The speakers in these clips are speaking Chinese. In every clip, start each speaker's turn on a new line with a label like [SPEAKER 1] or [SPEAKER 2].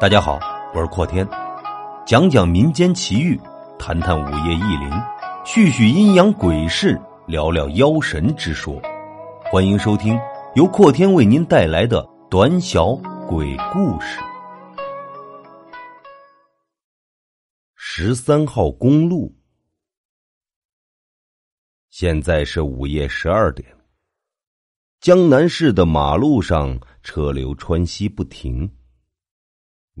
[SPEAKER 1] 大家好，我是阔天，讲讲民间奇遇，谈谈午夜异灵，叙叙阴阳鬼事，聊聊妖神之说。欢迎收听由阔天为您带来的短小鬼故事。十三号公路，现在是午夜十二点。江南市的马路上车流川西不停，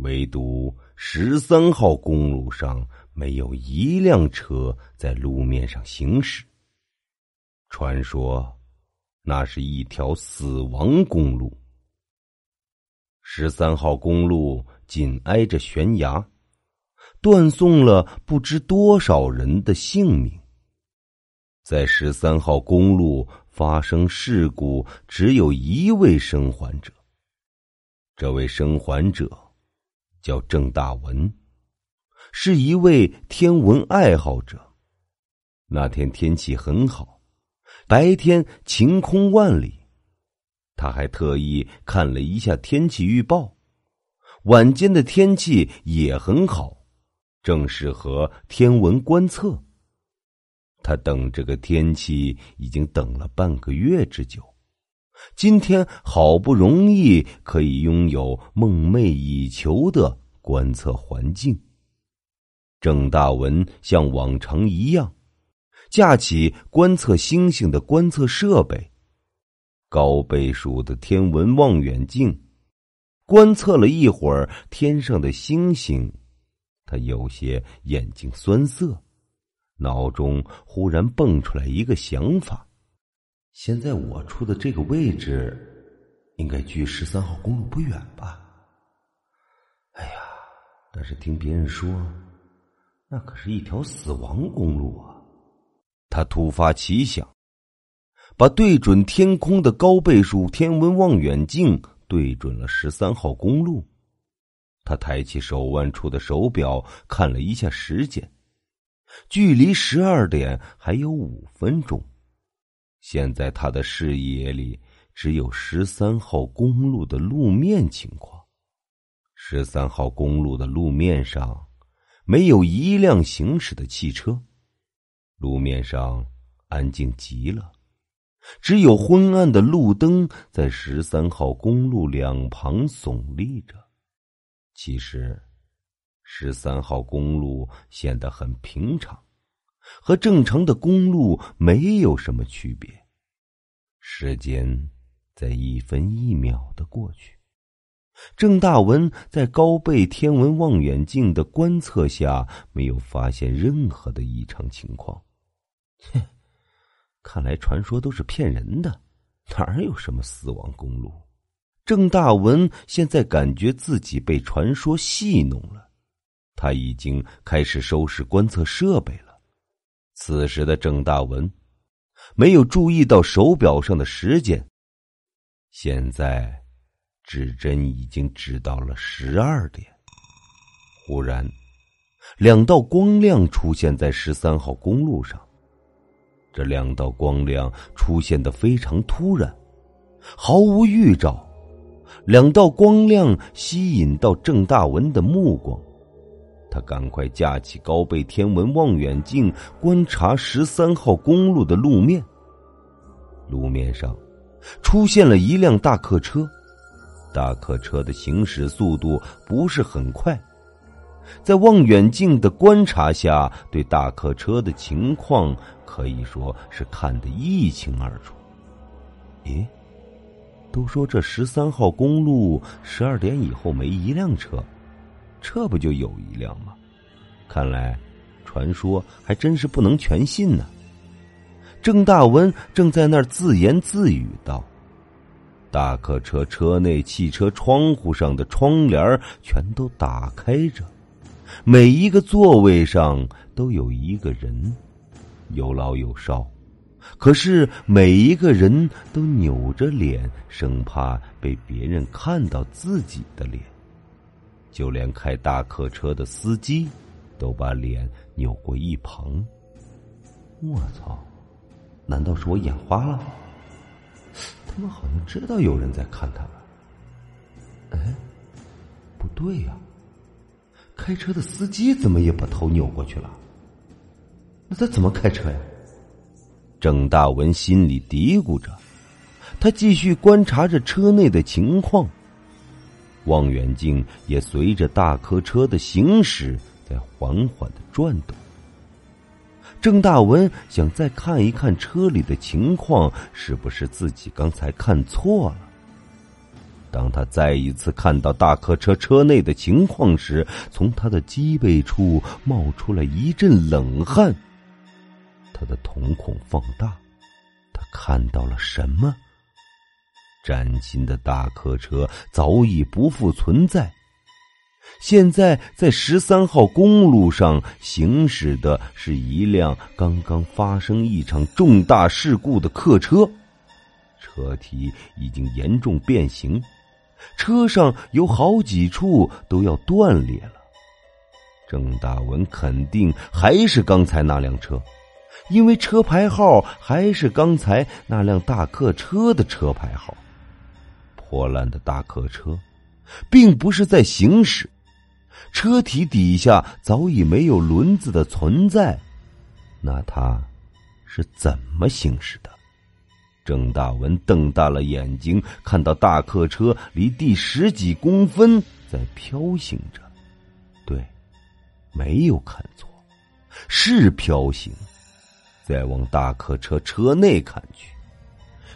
[SPEAKER 1] 唯独十三号公路上没有一辆车在路面上行驶。传说，那是一条死亡公路。十三号公路紧挨着悬崖，断送了不知多少人的性命。在十三号公路。发生事故，只有一位生还者。这位生还者叫郑大文，是一位天文爱好者。那天天气很好，白天晴空万里。他还特意看了一下天气预报，晚间的天气也很好，正适合天文观测。他等这个天气已经等了半个月之久，今天好不容易可以拥有梦寐以求的观测环境。郑大文像往常一样，架起观测星星的观测设备，高倍数的天文望远镜，观测了一会儿天上的星星，他有些眼睛酸涩。脑中忽然蹦出来一个想法：现在我处的这个位置，应该距十三号公路不远吧？哎呀，但是听别人说，那可是一条死亡公路啊！他突发奇想，把对准天空的高倍数天文望远镜对准了十三号公路。他抬起手腕处的手表，看了一下时间。距离十二点还有五分钟，现在他的视野里只有十三号公路的路面情况。十三号公路的路面上没有一辆行驶的汽车，路面上安静极了，只有昏暗的路灯在十三号公路两旁耸立着。其实。十三号公路显得很平常，和正常的公路没有什么区别。时间在一分一秒的过去，郑大文在高倍天文望远镜的观测下，没有发现任何的异常情况。切，看来传说都是骗人的，哪有什么死亡公路？郑大文现在感觉自己被传说戏弄了。他已经开始收拾观测设备了。此时的郑大文没有注意到手表上的时间。现在指针已经指到了十二点。忽然，两道光亮出现在十三号公路上。这两道光亮出现的非常突然，毫无预兆。两道光亮吸引到郑大文的目光。他赶快架起高倍天文望远镜，观察十三号公路的路面。路面上出现了一辆大客车，大客车的行驶速度不是很快。在望远镜的观察下，对大客车的情况可以说是看得一清二楚。咦，都说这十三号公路十二点以后没一辆车。这不就有一辆吗？看来，传说还真是不能全信呢。郑大文正在那儿自言自语道：“大客车车内汽车窗户上的窗帘全都打开着，每一个座位上都有一个人，有老有少，可是每一个人都扭着脸，生怕被别人看到自己的脸。”就连开大客车的司机，都把脸扭过一旁。我操！难道是我眼花了？他们好像知道有人在看他们。哎，不对呀！开车的司机怎么也把头扭过去了？那他怎么开车呀？郑大文心里嘀咕着，他继续观察着车内的情况，望远镜也随着大客车的行驶在缓缓的转动。郑大文想再看一看车里的情况，是不是自己刚才看错了？当他再一次看到大客车车内的情况时，从他的脊背处冒出了一阵冷汗。他的瞳孔放大，他看到了什么？崭新的大客车早已不复存在。现在在十三号公路上行驶的是一辆刚刚发生一场重大事故的客车，车体已经严重变形。车上有好几处都要断裂了。郑大文肯定还是刚才那辆车，因为车牌号还是刚才那辆大客车的车牌号。破烂的大客车，并不是在行驶，车体底下早已没有轮子的存在，那它是怎么行驶的？郑大文瞪大了眼睛，看到大客车离地十几公分，在飘行着。对，没有看错，是飘行。再往大客车车内看去，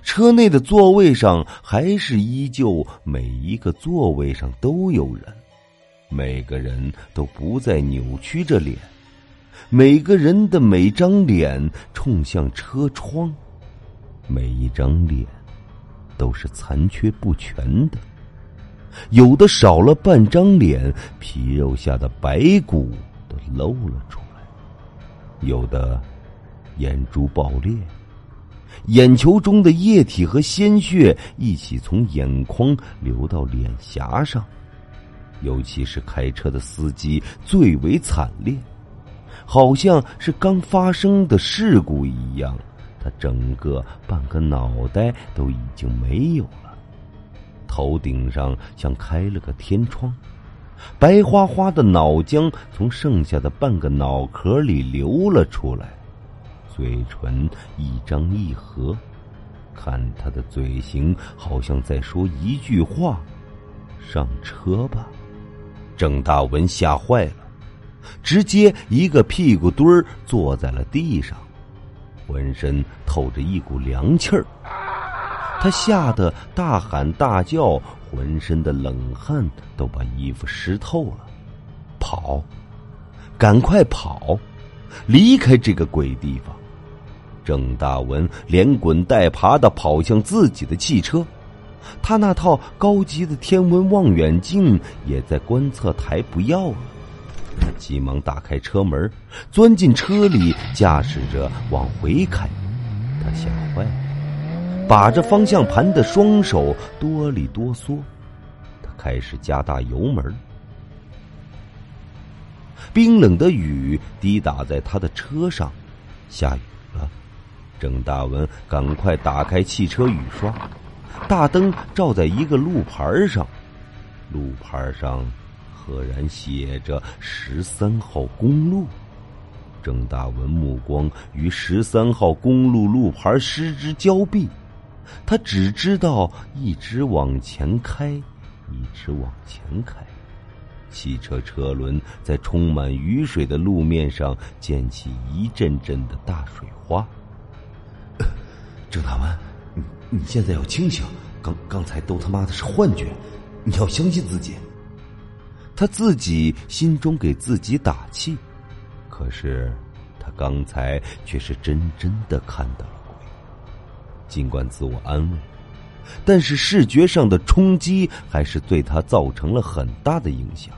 [SPEAKER 1] 车内的座位上还是依旧，每一个座位上都有人，每个人都不再扭曲着脸，每个人的每张脸冲向车窗。每一张脸都是残缺不全的，有的少了半张脸，皮肉下的白骨都露了出来；有的眼珠爆裂，眼球中的液体和鲜血一起从眼眶流到脸颊上。尤其是开车的司机最为惨烈，好像是刚发生的事故一样。他整个半个脑袋都已经没有了，头顶上像开了个天窗，白花花的脑浆从剩下的半个脑壳里流了出来，嘴唇一张一合，看他的嘴型好像在说一句话：“上车吧。”郑大文吓坏了，直接一个屁股墩儿坐在了地上。浑身透着一股凉气儿，他吓得大喊大叫，浑身的冷汗都把衣服湿透了。跑，赶快跑，离开这个鬼地方！郑大文连滚带爬的跑向自己的汽车，他那套高级的天文望远镜也在观测台不要了。他急忙打开车门，钻进车里，驾驶着往回开。他吓坏了，把着方向盘的双手哆里哆嗦。他开始加大油门。冰冷的雨滴打在他的车上，下雨。郑大文赶快打开汽车雨刷，大灯照在一个路牌上，路牌上。赫然写着“十三号公路”，郑大文目光与十三号公路路牌失之交臂，他只知道一直往前开，一直往前开。汽车车轮在充满雨水的路面上溅起一阵阵的大水花。郑大文，你你现在要清醒，刚刚才都他妈的是幻觉，你要相信自己。他自己心中给自己打气，可是他刚才却是真真的看到了鬼。尽管自我安慰，但是视觉上的冲击还是对他造成了很大的影响。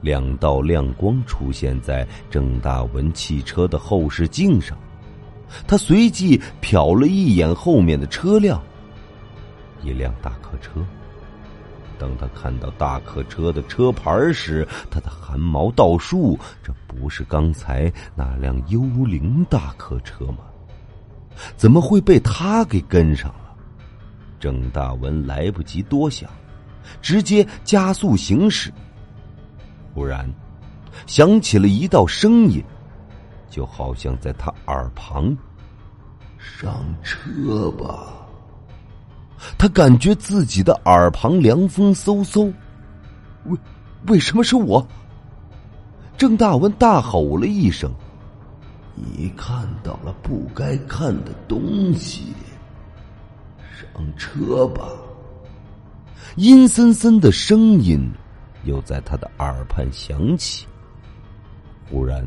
[SPEAKER 1] 两道亮光出现在郑大文汽车的后视镜上，他随即瞟了一眼后面的车辆，一辆大客车。当他看到大客车的车牌时，他的汗毛倒竖。这不是刚才那辆幽灵大客车吗？怎么会被他给跟上了？郑大文来不及多想，直接加速行驶。忽然，响起了一道声音，就好像在他耳旁：“
[SPEAKER 2] 上车吧。”
[SPEAKER 1] 他感觉自己的耳旁凉风嗖嗖，
[SPEAKER 2] 为为什么是我？
[SPEAKER 1] 郑大文大吼了一声：“
[SPEAKER 2] 你看到了不该看的东西，上车吧。”
[SPEAKER 1] 阴森森的声音又在他的耳畔响起。忽然，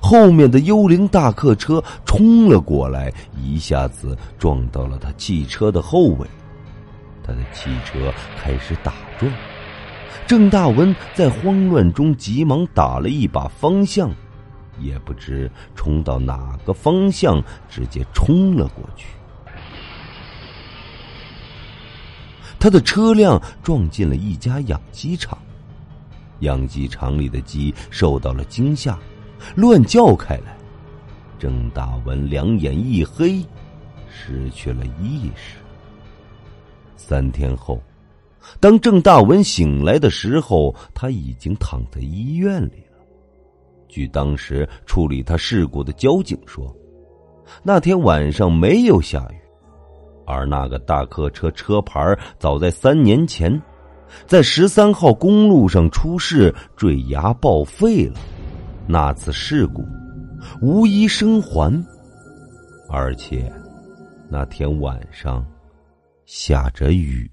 [SPEAKER 1] 后面的幽灵大客车冲了过来，一下子撞到了他汽车的后尾，他的汽车开始打转。郑大文在慌乱中急忙打了一把方向，也不知冲到哪个方向，直接冲了过去。他的车辆撞进了一家养鸡场，养鸡场里的鸡受到了惊吓，乱叫开来。郑大文两眼一黑，失去了意识。三天后，当郑大文醒来的时候，他已经躺在医院里了。据当时处理他事故的交警说，那天晚上没有下雨。而那个大客车车牌早在三年前，在十三号公路上出事坠崖报废了。那次事故无一生还，而且那天晚上下着雨。